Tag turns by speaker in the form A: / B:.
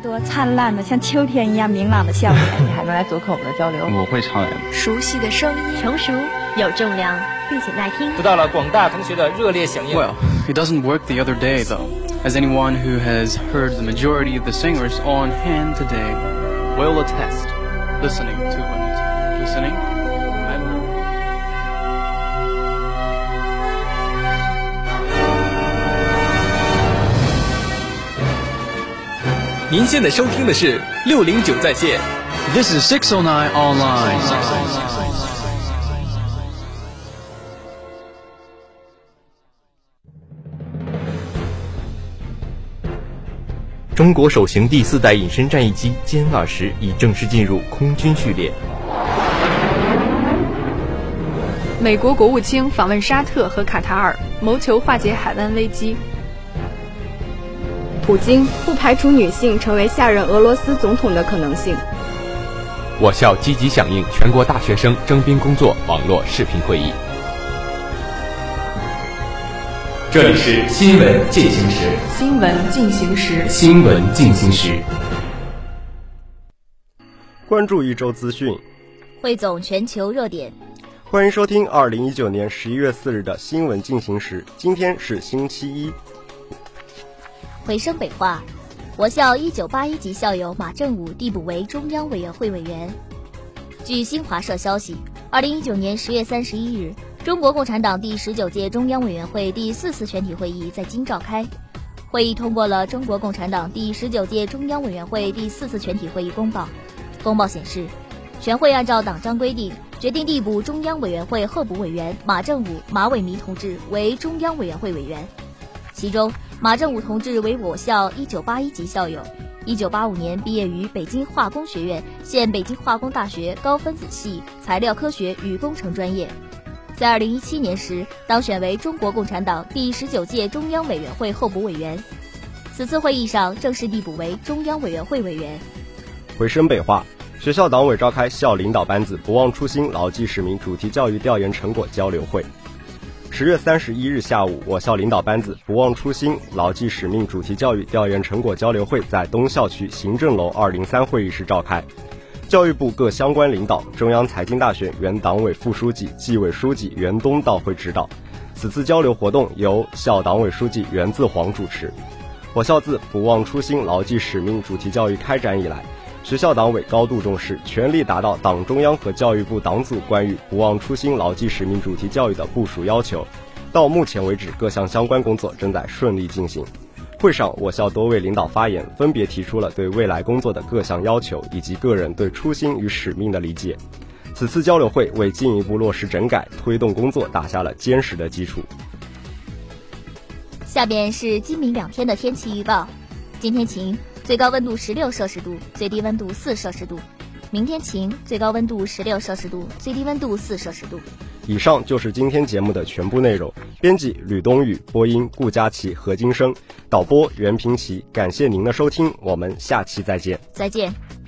A: 多灿烂的，像秋天一样明朗的笑脸，
B: 你还能来做客我们的交流？
C: 我会唱。
D: 熟悉的声音，
E: 成熟有重量，并且耐听，
F: 得到了广大同学的热烈响应。
C: Well, it doesn't work the other day though, as anyone who has heard the majority of the singers on hand today will attest. Listening to women, listening.
G: 您现在收听的是六零九在线。
C: This is six o nine online。
H: 中国首型第四代隐身战役机歼二十已正式进入空军序列。
D: 美国国务卿访问沙特和卡塔尔，谋求化解海湾危机。
I: 普京不排除女性成为下任俄罗斯总统的可能性。
H: 我校积极响应全国大学生征兵工作网络视频会议。这里是新闻进行时。
D: 新闻进行时。
H: 新闻进行时。
J: 关注一周资讯，
E: 汇总全球热点。
J: 欢迎收听二零一九年十一月四日的新闻进行时。今天是星期一。
E: 回声北话，我校一九八一级校友马正武递补为中央委员会委员。据新华社消息，二零一九年十月三十一日，中国共产党第十九届中央委员会第四次全体会议在京召开，会议通过了中国共产党第十九届中央委员会第四次全体会议公报。公报显示，全会按照党章规定，决定递补中央委员会候补委员马正武、马伟民同志为中央委员会委员，其中。马正武同志为我校1981级校友，1985年毕业于北京化工学院，现北京化工大学高分子系材料科学与工程专业。在2017年时当选为中国共产党第十九届中央委员会候补委员，此次会议上正式递补为中央委员会委员。
J: 回声北话，学校党委召开校领导班子不忘初心、牢记使命主题教育调研成果交流会。十月三十一日下午，我校领导班子不忘初心、牢记使命主题教育调研成果交流会在东校区行政楼二零三会议室召开。教育部各相关领导、中央财经大学原党委副书记、纪委书记袁东到会指导。此次交流活动由校党委书记袁自煌主持。我校自不忘初心、牢记使命主题教育开展以来。学校党委高度重视，全力达到党中央和教育部党组关于不忘初心、牢记使命主题教育的部署要求。到目前为止，各项相关工作正在顺利进行。会上，我校多位领导发言，分别提出了对未来工作的各项要求以及个人对初心与使命的理解。此次交流会为进一步落实整改、推动工作打下了坚实的基础。
E: 下面是今明两天的天气预报：今天晴。最高温度十六摄氏度，最低温度四摄氏度。明天晴，最高温度十六摄氏度，最低温度四摄氏度。
J: 以上就是今天节目的全部内容。编辑吕冬雨，播音顾佳琪、何金生，导播袁平奇。感谢您的收听，我们下期再见。
E: 再见。